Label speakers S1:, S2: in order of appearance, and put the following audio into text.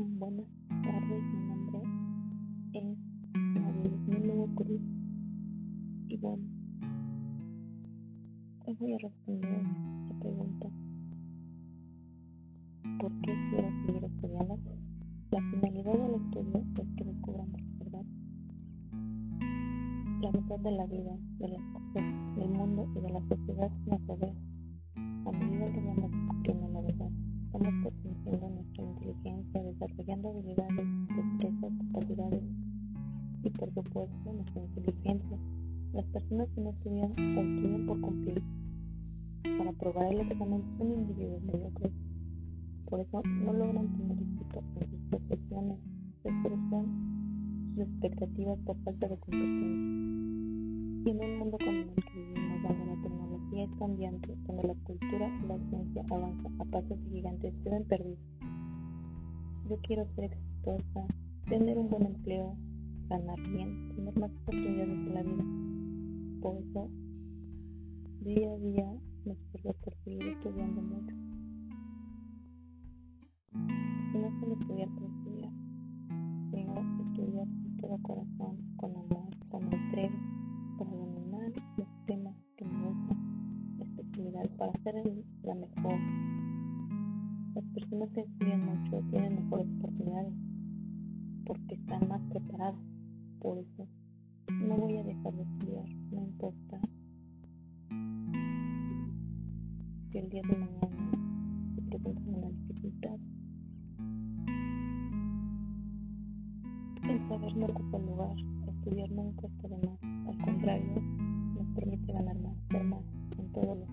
S1: Buenas tardes, mi nombre es Isabel Cruz. Y bueno, hoy voy a responder la pregunta: ¿Por qué quiero seguir estudiando? La finalidad del estudio es que descubramos la verdad, la verdad de la vida, de las cosas, del mundo y de la sociedad que nos rodea. A medida que vamos descubriendo la verdad, vamos potenciando desarrollando habilidades, destrezas, capacidades y por supuesto nuestra inteligencia. Las personas que no estudian o por cumplir para probar el examen son individuos mediocres. Por eso no logran tener éxito en sus profesiones, se frustran sus expectativas por falta de competencia. Y en un mundo como el que vivimos, donde la tecnología es cambiante, donde la cultura y la ciencia avanzan a pasos gigantes, se ven perdidos. Yo quiero ser exitosa, tener un buen empleo, ganar bien, tener más oportunidades en la vida. Por eso, día a día me esfuerzo por seguir estudiando mucho. Y no solo estudiar por estudiar, sino estudiar con todo corazón, con amor, con entrega, para dominar los temas que me gustan, especialidad para ser la mejor personas que estudian mucho tienen mejores oportunidades porque están más preparados. Por eso no voy a dejar de estudiar, no importa si el día de mañana se presenta una dificultad. El saber no ocupa lugar, estudiar nunca está de más, al contrario, nos permite ganar más, ser más en todos los